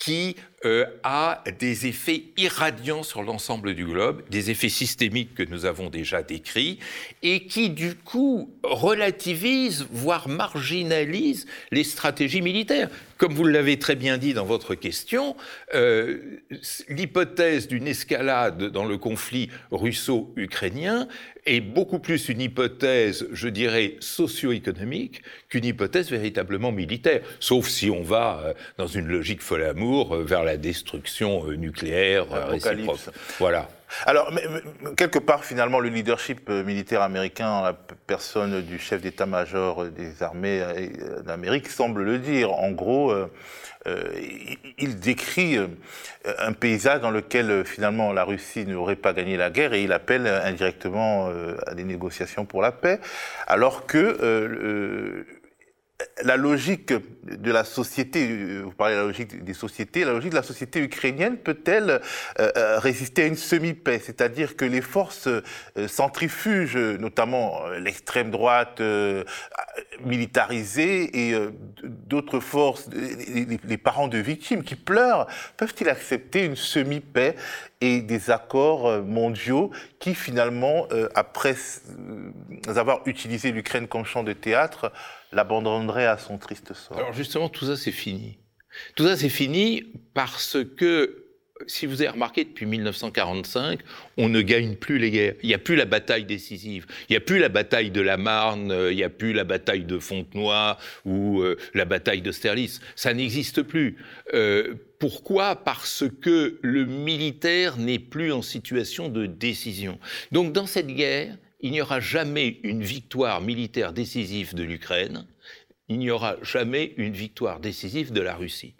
qui euh, a des effets irradiants sur l'ensemble du globe, des effets systémiques que nous avons déjà décrits, et qui du coup relativisent, voire marginalisent les stratégies militaires. Comme vous l'avez très bien dit dans votre question, euh, l'hypothèse d'une escalade dans le conflit russo-ukrainien est beaucoup plus une hypothèse, je dirais, socio-économique qu'une hypothèse véritablement militaire, sauf si on va euh, dans une logique folle amour euh, vers la destruction euh, nucléaire réciproque. Voilà. Alors, quelque part, finalement, le leadership militaire américain, la personne du chef d'état-major des armées d'Amérique, semble le dire. En gros, euh, il décrit euh, un paysage dans lequel euh, finalement la Russie n'aurait pas gagné la guerre et il appelle indirectement à des négociations pour la paix, alors que la logique de la société, euh, vous parlez de la logique des sociétés, la logique de la société ukrainienne peut-elle euh, résister à une semi-paix? C'est-à-dire que les forces centrifuges, notamment l'extrême droite militarisée et d'autres forces, les, parents de victimes qui pleurent, peuvent-ils accepter une semi-paix? Et des accords mondiaux qui finalement, après avoir utilisé l'Ukraine comme champ de théâtre, l'abandonnerait à son triste sort. Alors justement, tout ça c'est fini. Tout ça c'est fini parce que, si vous avez remarqué, depuis 1945, on ne gagne plus les guerres. Il n'y a plus la bataille décisive. Il n'y a plus la bataille de la Marne, il n'y a plus la bataille de Fontenoy ou euh, la bataille d'Austerlitz. Ça n'existe plus. Euh, pourquoi? Parce que le militaire n'est plus en situation de décision. Donc dans cette guerre, il n'y aura jamais une victoire militaire décisive de l'Ukraine, il n'y aura jamais une victoire décisive de la Russie.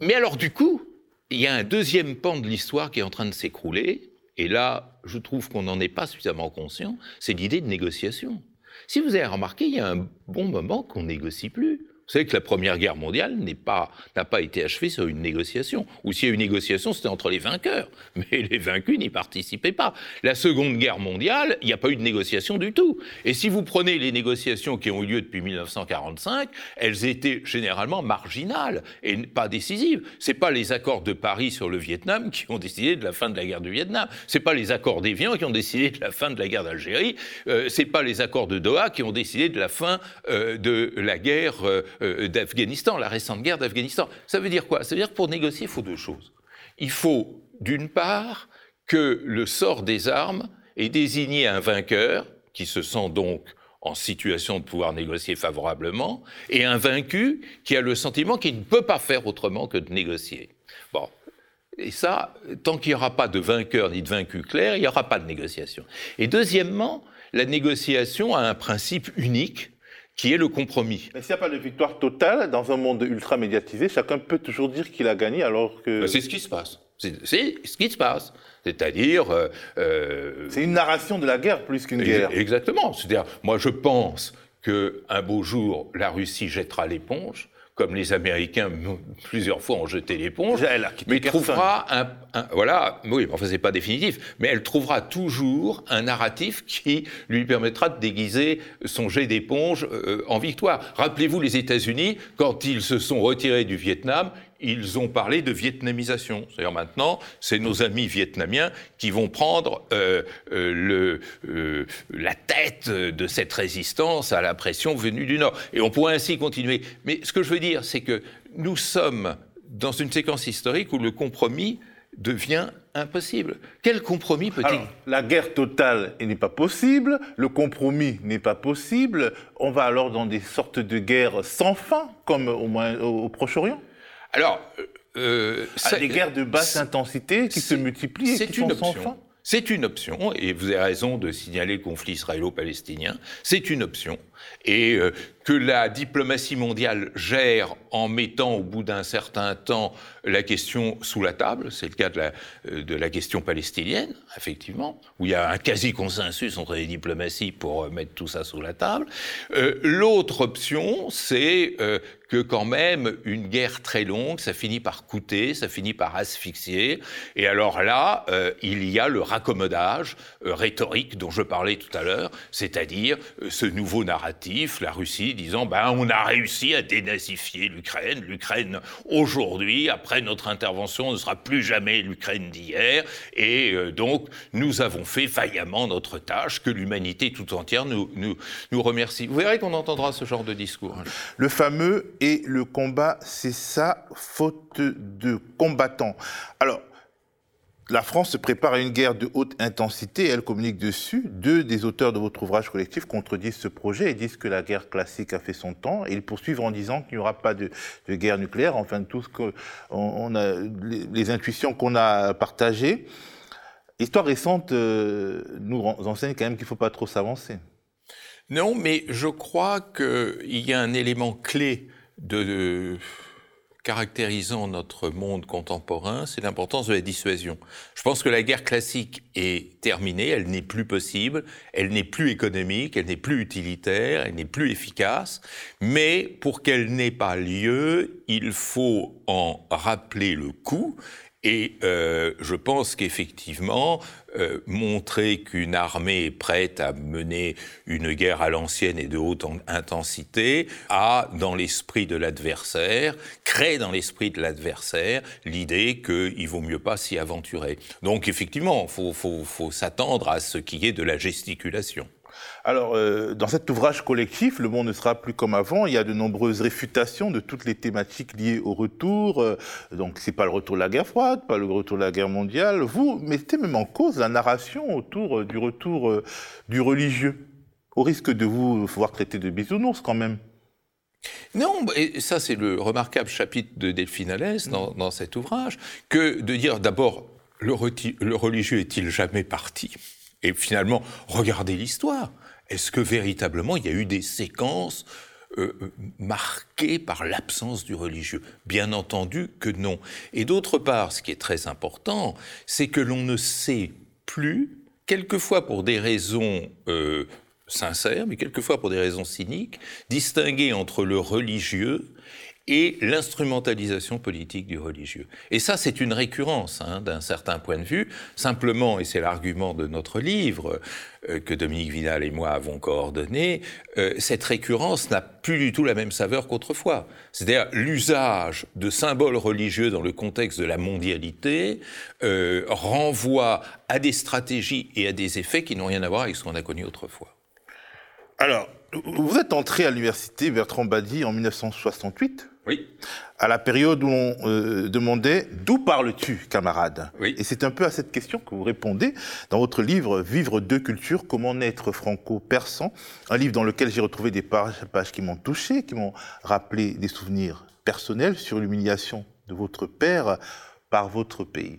Mais alors du coup, il y a un deuxième pan de l'histoire qui est en train de s'écrouler, et là, je trouve qu'on n'en est pas suffisamment conscient, c'est l'idée de négociation. Si vous avez remarqué, il y a un bon moment qu'on négocie plus. Vous savez que la Première Guerre mondiale n'a pas, été achevée sur une négociation. Ou s'il y a eu une négociation, c'était entre les vainqueurs. Mais les vaincus n'y participaient pas. La Seconde Guerre mondiale, il n'y a pas eu de négociation du tout. Et si vous prenez les négociations qui ont eu lieu depuis 1945, elles étaient généralement marginales et pas décisives. C'est pas les accords de Paris sur le Vietnam qui ont décidé de la fin de la guerre du Vietnam. C'est pas les accords d'Évian qui ont décidé de la fin de la guerre d'Algérie. Euh, c'est pas les accords de Doha qui ont décidé de la fin euh, de la guerre euh, d'Afghanistan, la récente guerre d'Afghanistan. Ça veut dire quoi? Ça veut dire que pour négocier, il faut deux choses. Il faut, d'une part, que le sort des armes ait désigné un vainqueur, qui se sent donc en situation de pouvoir négocier favorablement, et un vaincu qui a le sentiment qu'il ne peut pas faire autrement que de négocier. Bon. Et ça, tant qu'il n'y aura pas de vainqueur ni de vaincu clair, il n'y aura pas de négociation. Et deuxièmement, la négociation a un principe unique, qui est le compromis. Mais s'il n'y a pas de victoire totale dans un monde ultra médiatisé, chacun peut toujours dire qu'il a gagné alors que... Ben, c'est ce qui se passe. C'est ce qui se passe. C'est-à-dire... Euh, euh, c'est une narration de la guerre plus qu'une guerre. Exactement. C'est-à-dire, moi je pense qu'un beau jour, la Russie jettera l'éponge, comme les Américains plusieurs fois ont jeté l'éponge, mais trouvera un, voilà, oui, enfin c'est pas définitif, mais elle trouvera toujours un narratif qui lui permettra de déguiser son jet d'éponge euh, en victoire. Rappelez-vous les États-Unis quand ils se sont retirés du Vietnam, ils ont parlé de vietnamisation. C'est-à-dire maintenant, c'est nos amis vietnamiens qui vont prendre euh, euh, euh, la tête de cette résistance à la pression venue du Nord. Et on pourrait ainsi continuer. Mais ce que je veux dire, c'est que nous sommes dans une séquence historique où le compromis devient impossible. Quel compromis peut-il La guerre totale n'est pas possible, le compromis n'est pas possible. On va alors dans des sortes de guerres sans fin, comme au, au Proche-Orient alors, euh, euh des guerres de basse intensité qui se multiplient et qui une sont option. C'est une option, et vous avez raison de signaler le conflit israélo-palestinien. C'est une option, et euh, que la diplomatie mondiale gère en mettant au bout d'un certain temps la question sous la table, c'est le cas de la, euh, question palestinienne, effectivement, où il y a un quasi-consensus entre les diplomaties pour mettre tout ça sous la table. L'autre option, c'est que quand même une guerre très longue, ça finit par coûter, ça finit par asphyxier. Et alors là, euh, il y a le raccommodage euh, rhétorique dont je parlais tout à l'heure, c'est-à-dire euh, ce nouveau narratif, la Russie disant ben on a réussi à dénazifier l'Ukraine. L'Ukraine aujourd'hui, après notre intervention, ne sera plus jamais l'Ukraine d'hier. Et donc nous avons fait vaillamment notre tâche, que l'humanité tout entière nous, nous, nous remercie. Vous verrez qu'on entendra ce genre de discours. Le fameux et le combat, c'est ça, faute de combattants. Alors, la France se prépare à une guerre de haute intensité, elle communique dessus. Deux des auteurs de votre ouvrage collectif contredisent ce projet et disent que la guerre classique a fait son temps. Et ils poursuivent en disant qu'il n'y aura pas de, guerre nucléaire. Enfin, tout ce que on, a, les, intuitions qu'on a partagées. L'histoire récente euh, nous enseigne quand même qu'il ne faut pas trop s'avancer. Non, mais je crois qu'il y a un élément clé de caractérisant notre monde contemporain, c'est l'importance de la dissuasion. Je pense que la guerre classique est terminée, elle n'est plus possible, elle n'est plus économique, elle n'est plus utilitaire, elle n'est plus efficace, mais pour qu'elle n'ait pas lieu, il faut en rappeler le coût et euh, je pense qu'effectivement, euh, montrer qu'une armée est prête à mener une guerre à l'ancienne et de haute intensité a, dans l'esprit de l'adversaire, crée dans l'esprit de l'adversaire l'idée qu'il vaut mieux pas s'y aventurer. Donc effectivement, il faut s'attendre à ce qui est de la gesticulation. Alors, euh, dans cet ouvrage collectif, Le monde ne sera plus comme avant, il y a de nombreuses réfutations de toutes les thématiques liées au retour. Euh, donc, c'est pas le retour de la guerre froide, pas le retour de la guerre mondiale. Vous mettez même en cause la narration autour euh, du retour du religieux, au risque de vous voir traiter de bisounours quand même. Non, et ça c'est le remarquable chapitre de Delphine Alès dans, cet ouvrage, que de dire d'abord le religieux est-il jamais parti? Et finalement, regardez l'histoire. Est-ce que véritablement il y a eu des séquences euh, euh, marquées par l'absence du religieux? Bien entendu que non. Et d'autre part, ce qui est très important, c'est que l'on ne sait plus, quelquefois pour des raisons euh, sincères, mais quelquefois pour des raisons cyniques, distinguer entre le religieux et l'instrumentalisation politique du religieux. Et ça, c'est une récurrence hein, d'un certain point de vue. Simplement, et c'est l'argument de notre livre euh, que Dominique Vinal et moi avons coordonné, euh, cette récurrence n'a plus du tout la même saveur qu'autrefois. C'est-à-dire l'usage de symboles religieux dans le contexte de la mondialité euh, renvoie à des stratégies et à des effets qui n'ont rien à voir avec ce qu'on a connu autrefois. Alors, vous êtes entré à l'université Bertrand Badi en 1968 oui. À la période où on euh, demandait d'où parles-tu, camarade? Oui. Et c'est un peu à cette question que vous répondez dans votre livre Vivre deux cultures, comment naître franco-persan, un livre dans lequel j'ai retrouvé des pages, pages qui m'ont touché, qui m'ont rappelé des souvenirs personnels sur l'humiliation de votre père par votre pays.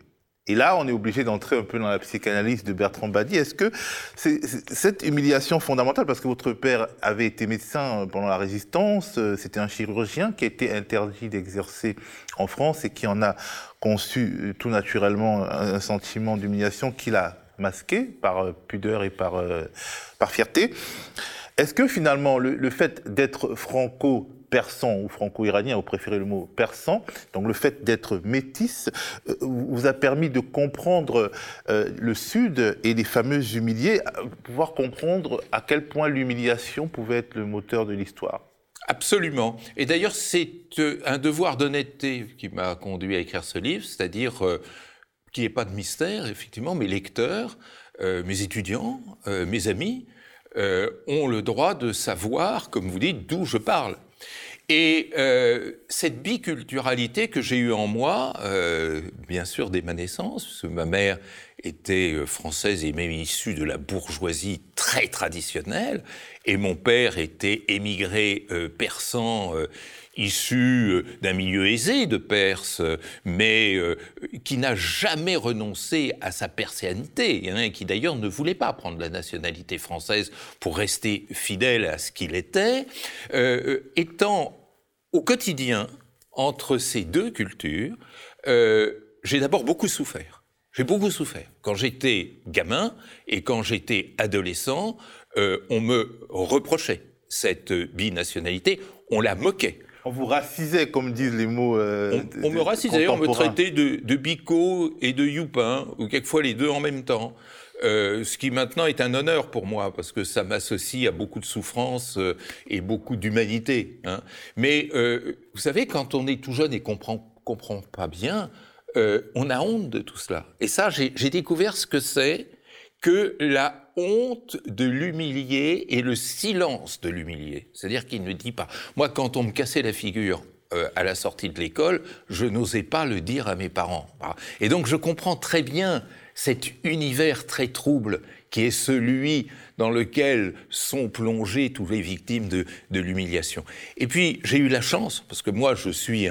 Et là, on est obligé d'entrer un peu dans la psychanalyse de Bertrand Badi. Est-ce que cette humiliation fondamentale, parce que votre père avait été médecin pendant la résistance, euh, c'était un chirurgien qui a été interdit d'exercer en France et qui en a conçu euh, tout naturellement un sentiment d'humiliation qu'il a masqué par euh, pudeur et par, par fierté. Est-ce que finalement le, le fait d'être franco persan ou franco-iranien, vous préférez le mot persan, donc le fait d'être métis, euh, vous a permis de comprendre euh, le Sud et les fameux humiliés, pouvoir comprendre à quel point l'humiliation pouvait être le moteur de l'histoire. Absolument. Et d'ailleurs, c'est euh, un devoir d'honnêteté qui m'a conduit à écrire ce livre, c'est-à-dire qu'il n'y ait pas de mystère, effectivement, mes lecteurs, mes étudiants, mes amis, ont le droit de savoir, comme vous dites, d'où je parle. Et euh, cette biculturalité que j'ai eue en moi, euh, bien sûr dès ma naissance, parce que ma mère était euh, française et même issue de la bourgeoisie très traditionnelle, et mon père était émigré persan issu d'un milieu aisé de Perse, mais qui n'a jamais renoncé à sa perséanité. Il qui d'ailleurs ne voulait pas prendre la nationalité française pour rester fidèle à ce qu'il était. étant au quotidien, entre ces deux cultures, euh, j'ai d'abord beaucoup souffert. J'ai beaucoup souffert. Quand j'étais gamin et quand j'étais adolescent, euh, on me reprochait cette binationalité, on la moquait. On vous racisait, comme disent les mots. Euh, on, me racisait, on me traitait de, de bico et de youpin, ou quelquefois les deux en même temps. Euh, ce qui maintenant est un honneur pour moi, parce que ça m'associe à beaucoup de souffrance euh, et beaucoup d'humanité. Hein. Mais euh, vous savez, quand on est tout jeune et qu'on comprend, comprend pas bien, on a honte de tout cela. Et ça, j'ai découvert ce que c'est que la honte de l'humilier et le silence de l'humilier. C'est-à-dire qu'il ne dit pas. Moi, quand on me cassait la figure à la sortie de l'école, je n'osais pas le dire à mes parents. Et donc je comprends très bien cet univers très trouble qui est celui dans lequel sont plongées toutes les victimes de, l'humiliation. Et puis, j'ai eu la chance, parce que moi, je suis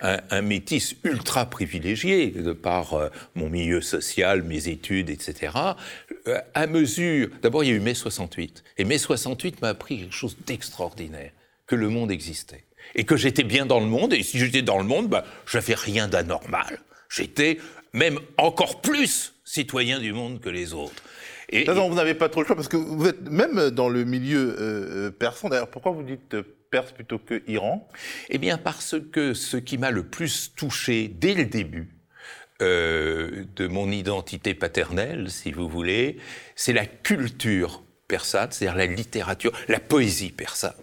un, métis ultra privilégié de par euh, mon milieu social, mes études, etc. Euh, à mesure, d'abord, il y a eu mai 68. Et mai 68 m'a appris quelque chose d'extraordinaire que le monde existait. Et que j'étais bien dans le monde, et si j'étais dans le monde, bah, je n'avais rien d'anormal. J'étais même encore plus citoyen du monde que les autres. Et, vous n'avez pas trop le choix, parce que vous êtes même dans le milieu euh, euh, persan. D'ailleurs, pourquoi vous dites euh, Perse plutôt que Iran? Eh bien, parce que ce qui m'a le plus touché dès le début, de mon identité paternelle, si vous voulez, c'est la culture persane, c'est-à-dire la littérature, la poésie persane,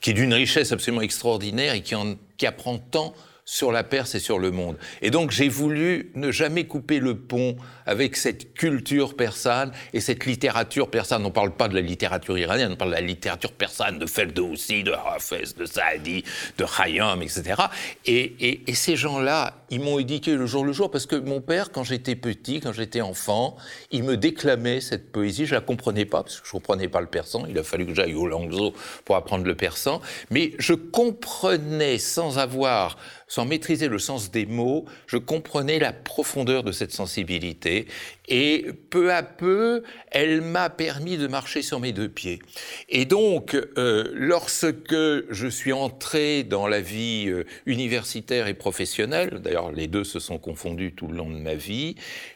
qui est d'une richesse absolument extraordinaire et qui, en, qui apprend tant sur la Perse et sur le monde. Et donc j'ai voulu ne jamais couper le pont avec cette culture persane et cette littérature persane. On ne parle pas de la littérature iranienne, on parle de la littérature persane de Ferdowsi, de Hafez, de Saadi, de Khayyam, etc. Et, ces gens-là, ils m'ont éduqué le jour le jour parce que mon père, quand j'étais petit, quand j'étais enfant, il me déclamait cette poésie. Je la comprenais pas parce que je comprenais pas le persan. Il a fallu que j'aille au Langzo pour apprendre le persan. Mais je comprenais sans avoir sans maîtriser le sens des mots, je comprenais la profondeur de cette sensibilité et peu à peu, elle m'a permis de marcher sur mes deux pieds. Et donc, euh, lorsque je suis entré dans la vie euh, universitaire et professionnelle, d'ailleurs les deux se sont confondus tout le long de ma vie,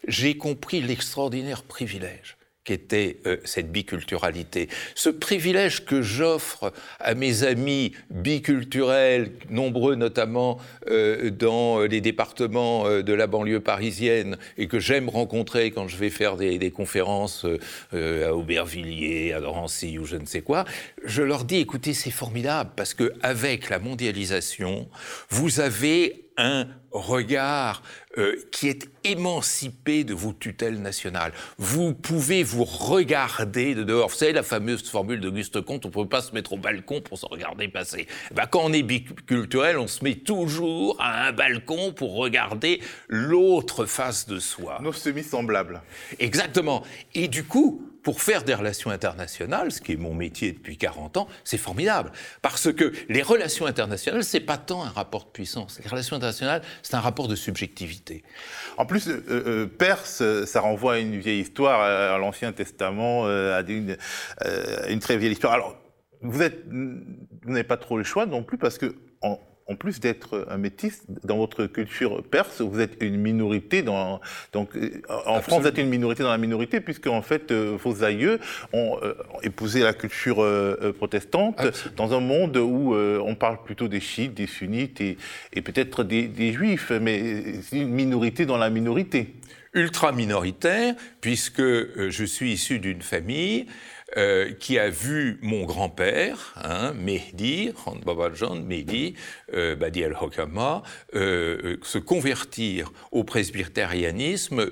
j'ai compris l'extraordinaire privilège qu'était euh, cette biculturalité. Ce privilège que j'offre à mes amis biculturels, nombreux notamment euh, dans les départements euh, de la banlieue parisienne, et que j'aime rencontrer quand je vais faire des, des conférences à Aubervilliers, à Drancy ou je ne sais quoi, je leur dis écoutez, c'est formidable parce que avec la mondialisation, vous avez un regard euh, qui est émancipé de vos tutelles nationales. Vous pouvez vous regarder de dehors. Vous savez la fameuse formule d'Auguste Comte, on ne peut pas se mettre au balcon pour se regarder passer. Eh ben, quand on est biculturel, on se met toujours à un balcon pour regarder l'autre face de soi. Nos semi-semblables. Exactement. Et du coup, pour faire des relations internationales, ce qui est mon métier depuis 40 ans, c'est formidable. Parce que les relations internationales, c'est pas tant un rapport de puissance. Les relations internationales, c'est un rapport de subjectivité. En plus, euh, euh, Perse, ça renvoie à une vieille histoire, à l'Ancien Testament, euh, à une, très vieille histoire. Alors, vous n'avez pas trop le choix non plus parce que en, plus d'être un métis, dans votre culture perse, vous êtes une minorité dans. Donc, euh, en France, vous êtes une minorité dans la minorité, puisque en fait, euh, vos aïeux ont euh, épousé la culture protestante dans un monde où on parle plutôt des chiites, des sunnites et, et peut-être des, des, juifs, mais c'est une minorité dans la minorité. Ultra minoritaire, puisque je suis issu d'une famille euh, qui a vu mon grand-père, hein, Mehdi, Babajan Mehdi, euh, Badi el-Hokama, euh, se convertir au presbytérianisme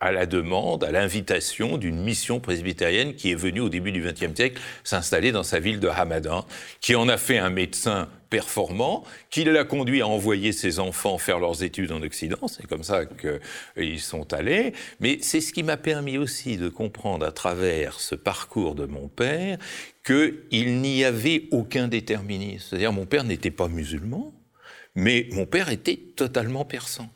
à la demande, à l'invitation d'une mission presbytérienne qui est venue au début du XXe siècle s'installer dans sa ville de Hamadan, qui en a fait un médecin performant, qui l'a conduit à envoyer ses enfants faire leurs études en Occident, c'est comme ça qu'ils sont allés, mais c'est ce qui m'a permis aussi de comprendre à travers ce parcours de mon père qu'il n'y avait aucun déterminisme. C'est-à-dire mon père n'était pas musulman, mais mon père était totalement persan.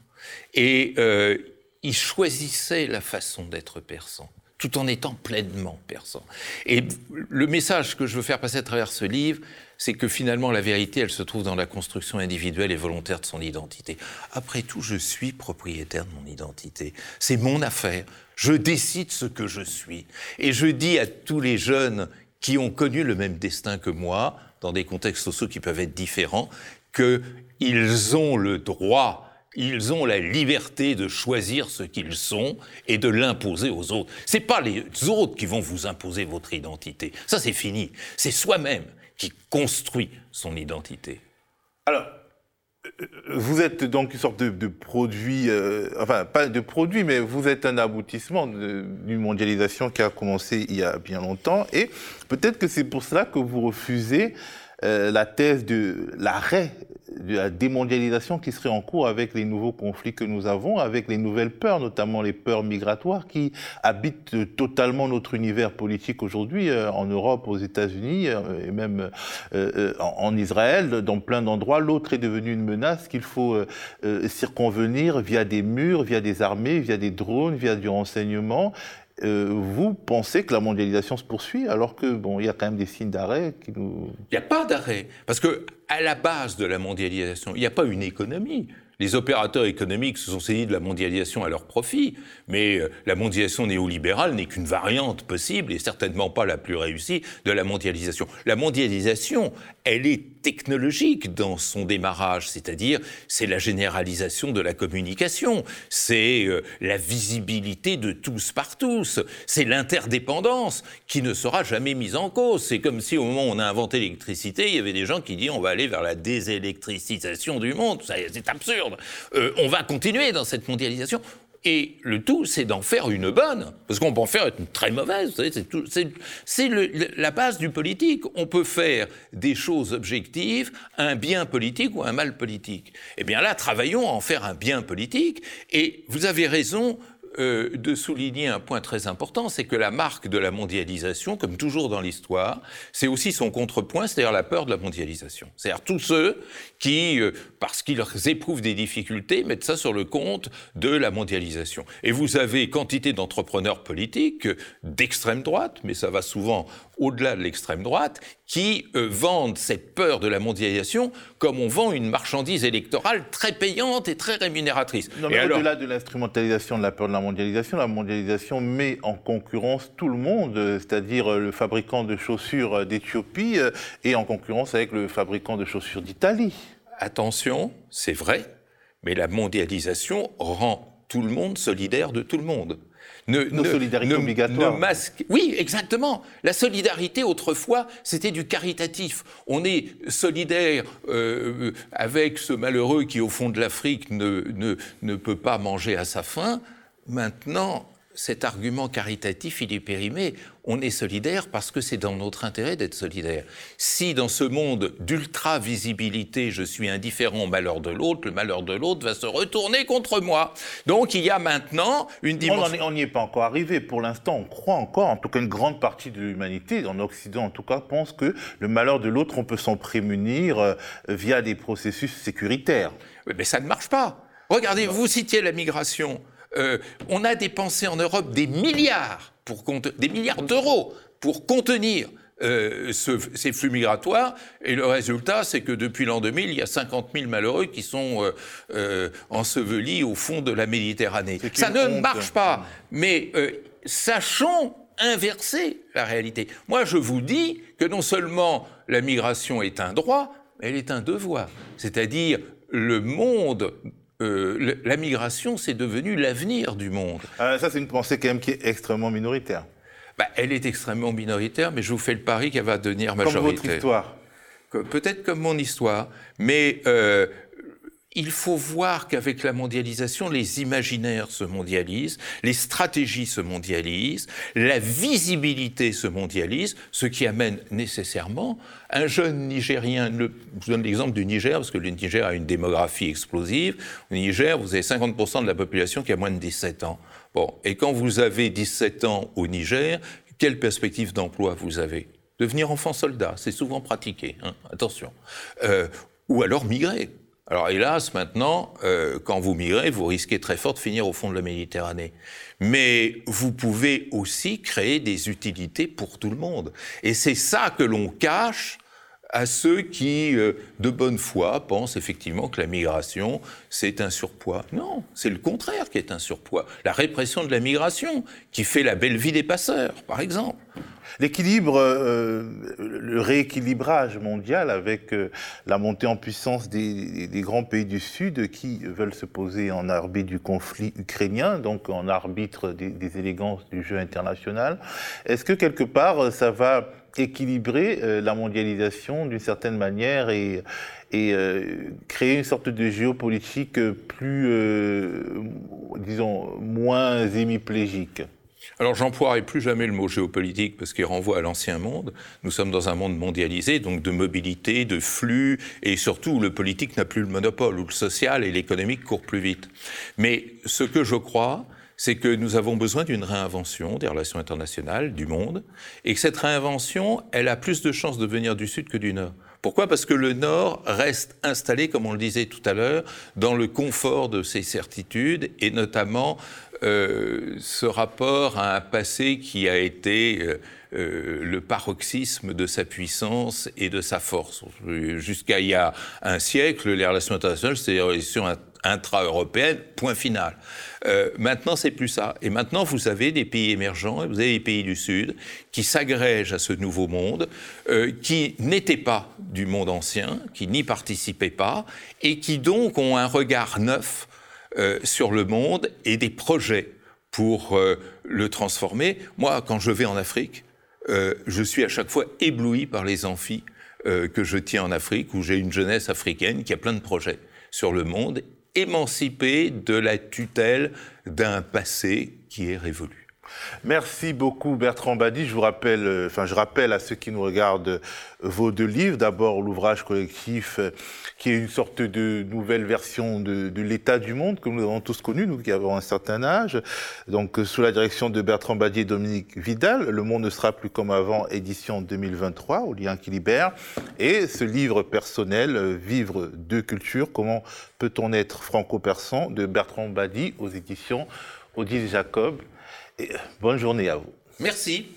Et euh, il choisissait la façon d'être persan, tout en étant pleinement persan. Et le message que je veux faire passer à travers ce livre, c'est que finalement la vérité, elle se trouve dans la construction individuelle et volontaire de son identité. Après tout, je suis propriétaire de mon identité. C'est mon affaire. Je décide ce que je suis. Et je dis à tous les jeunes qui ont connu le même destin que moi, dans des contextes sociaux qui peuvent être différents, qu'ils ont le droit ils ont la liberté de choisir ce qu'ils sont et de l'imposer aux autres. Ce n'est pas les autres qui vont vous imposer votre identité. Ça, c'est fini. C'est soi-même qui construit son identité. Alors, euh, vous êtes donc une sorte de, produit, euh, enfin pas de produit, mais vous êtes un aboutissement d'une mondialisation qui a commencé il y a bien longtemps. Et peut-être que c'est pour cela que vous refusez euh, la thèse de l'arrêt de la démondialisation qui serait en cours avec les nouveaux conflits que nous avons, avec les nouvelles peurs, notamment les peurs migratoires qui habitent totalement notre univers politique aujourd'hui, euh, en Europe, aux États-Unis euh, et même en Israël, dans plein d'endroits. L'autre est devenu une menace qu'il faut circonvenir via des murs, via des armées, via des drones, via du renseignement vous pensez que la mondialisation se poursuit alors que bon, il y a quand même des signes d'arrêt qui nous. Il n'y a pas d'arrêt parce que à la base de la mondialisation, il n'y a pas une économie. Les opérateurs économiques se sont saisis de la mondialisation à leur profit, mais euh, la mondialisation néolibérale n'est qu'une variante possible et certainement pas la plus réussie de la mondialisation. La mondialisation, elle est technologique dans son démarrage, c'est-à-dire c'est la généralisation de la communication, c'est euh, la visibilité de tous par tous, c'est l'interdépendance qui ne sera jamais mise en cause. C'est comme si au moment où on a inventé l'électricité, il y avait des gens qui disaient on va aller vers la désélectricisation du monde. C'est absurde. Euh, on va continuer dans cette mondialisation. Et le tout, c'est d'en faire une bonne, parce qu'on peut en faire une très mauvaise. C'est la base du politique. On peut faire des choses objectives, un bien politique ou un mal politique. Eh bien là, travaillons à en faire un bien politique. Et vous avez raison euh, de souligner un point très important, c'est que la marque de la mondialisation, comme toujours dans l'histoire, c'est aussi son contrepoint, c'est-à-dire la peur de la mondialisation. C'est-à-dire tous ceux qui, euh, parce qu'ils éprouvent des difficultés, mettent ça sur le compte de la mondialisation. Et vous avez quantité d'entrepreneurs politiques d'extrême droite, mais ça va souvent au-delà de l'extrême droite, qui euh, vendent cette peur de la mondialisation comme on vend une marchandise électorale très payante et très rémunératrice. Non, mais au-delà de l'instrumentalisation de la peur de la mondialisation, la mondialisation met en concurrence tout le monde, c'est-à-dire euh, le fabricant de chaussures euh, d'Éthiopie et en concurrence avec le fabricant de chaussures d'Italie. Attention, c'est vrai, mais la mondialisation rend tout le monde solidaire de tout le monde ne, Nos solidarités obligatoires. masque... Oui, exactement. La solidarité, autrefois, c'était du caritatif. On est solidaire euh, avec ce malheureux qui, au fond de l'Afrique, ne, ne, ne peut pas manger à sa faim. Maintenant, cet argument caritatif, il est périmé. On est solidaire parce que c'est dans notre intérêt d'être solidaire. Si dans ce monde d'ultra-visibilité, je suis indifférent au malheur de l'autre, le malheur de l'autre va se retourner contre moi. Donc il y a maintenant une dimension... On n'y est pas encore arrivé. Pour l'instant, on croit encore, en tout cas une grande partie de l'humanité, en Occident en tout cas, pense que le malheur de l'autre, on peut s'en prémunir euh, via des processus sécuritaires. mais ça ne marche pas. Regardez, vous citiez la migration. Euh, on a dépensé en Europe des milliards, pour des milliards d'euros pour contenir euh, ces flux migratoires. Et le résultat, c'est que depuis l'an 2000, il y a 50 000 malheureux qui sont euh, ensevelis au fond de la Méditerranée. Ça ne marche pas. Mais sachons inverser la réalité. Moi, je vous dis que non seulement la migration est un droit, mais elle est un devoir. C'est-à-dire le monde euh, la migration, c'est devenu l'avenir du monde. Ah, ça, c'est une pensée quand même qui est extrêmement minoritaire. Bah, elle est extrêmement minoritaire, mais je vous fais le pari qu'elle va devenir majoritaire. Comme votre histoire. Peut-être comme mon histoire, mais euh, il faut voir qu'avec la mondialisation, les imaginaires se mondialisent, les stratégies se mondialisent, la visibilité se mondialise, ce qui amène nécessairement un jeune Nigérien. je vous donne l'exemple du Niger, parce que le Niger a une démographie explosive. Au Niger, vous avez 50% de la population qui a moins de 17 ans. Bon, et quand vous avez 17 ans au Niger, quelle perspective d'emploi vous avez? Devenir enfant soldat, c'est souvent pratiqué, hein, attention. Euh, ou alors migrer. Alors hélas, maintenant, euh, quand vous migrez, vous risquez très fort de finir au fond de la Méditerranée. Mais vous pouvez aussi créer des utilités pour tout le monde. Et c'est ça que l'on cache à ceux qui, euh, de bonne foi, pensent effectivement que la migration, c'est un surpoids. Non, c'est le contraire qui est un surpoids. La répression de la migration, qui fait la belle vie des passeurs, par exemple. L'équilibre, euh, le rééquilibrage mondial avec euh, la montée en puissance des, grands pays du Sud qui veulent se poser en arbitre du conflit ukrainien, donc en arbitre des, élégances du jeu international. Est-ce que quelque part ça va équilibrer euh, la mondialisation d'une certaine manière et, et créer une sorte de géopolitique plus, disons, moins hémiplégique? Alors j'emploierai plus jamais le mot géopolitique parce qu'il renvoie à l'ancien monde. Nous sommes dans un monde mondialisé, donc de mobilité, de flux, et surtout où le politique n'a plus le monopole, où le social et l'économique courent plus vite. Mais ce que je crois, c'est que nous avons besoin d'une réinvention des relations internationales, du monde, et que cette réinvention, elle a plus de chances de venir du Sud que du Nord. Pourquoi? Parce que le Nord reste installé, comme on le disait tout à l'heure, dans le confort de ses certitudes et notamment ce rapport à un passé qui a été le paroxysme de sa puissance et de sa force. Jusqu'à il y a un siècle, les relations internationales, c'était des relations intra-européenne, point final. Euh, maintenant, c'est plus ça. Et maintenant, vous avez des pays émergents, vous avez des pays du Sud qui s'agrègent à ce nouveau monde, euh, qui n'étaient pas du monde ancien, qui n'y participaient pas, et qui donc ont un regard neuf euh, sur le monde et des projets pour euh, le transformer. Moi, quand je vais en Afrique, euh, je suis à chaque fois ébloui par les amphis euh, que je tiens en Afrique, où j'ai une jeunesse africaine qui a plein de projets sur le monde émancipé de la tutelle d'un passé qui est révolu. Merci beaucoup Bertrand Badi. Je vous rappelle, euh, enfin je rappelle à ceux qui nous regardent euh, vos deux livres. D'abord l'ouvrage collectif euh, qui est une sorte de nouvelle version de, l'état du monde que nous avons tous connu, nous qui avons un certain âge. Donc sous la direction de Bertrand Badi et Dominique Vidal, Le monde ne sera plus comme avant, édition 2023, au lien qui libère. Et ce livre personnel, Vivre deux cultures, comment peut-on être franco-persan, de Bertrand Badi aux éditions Odile Jacob bonne journée à vous. Merci.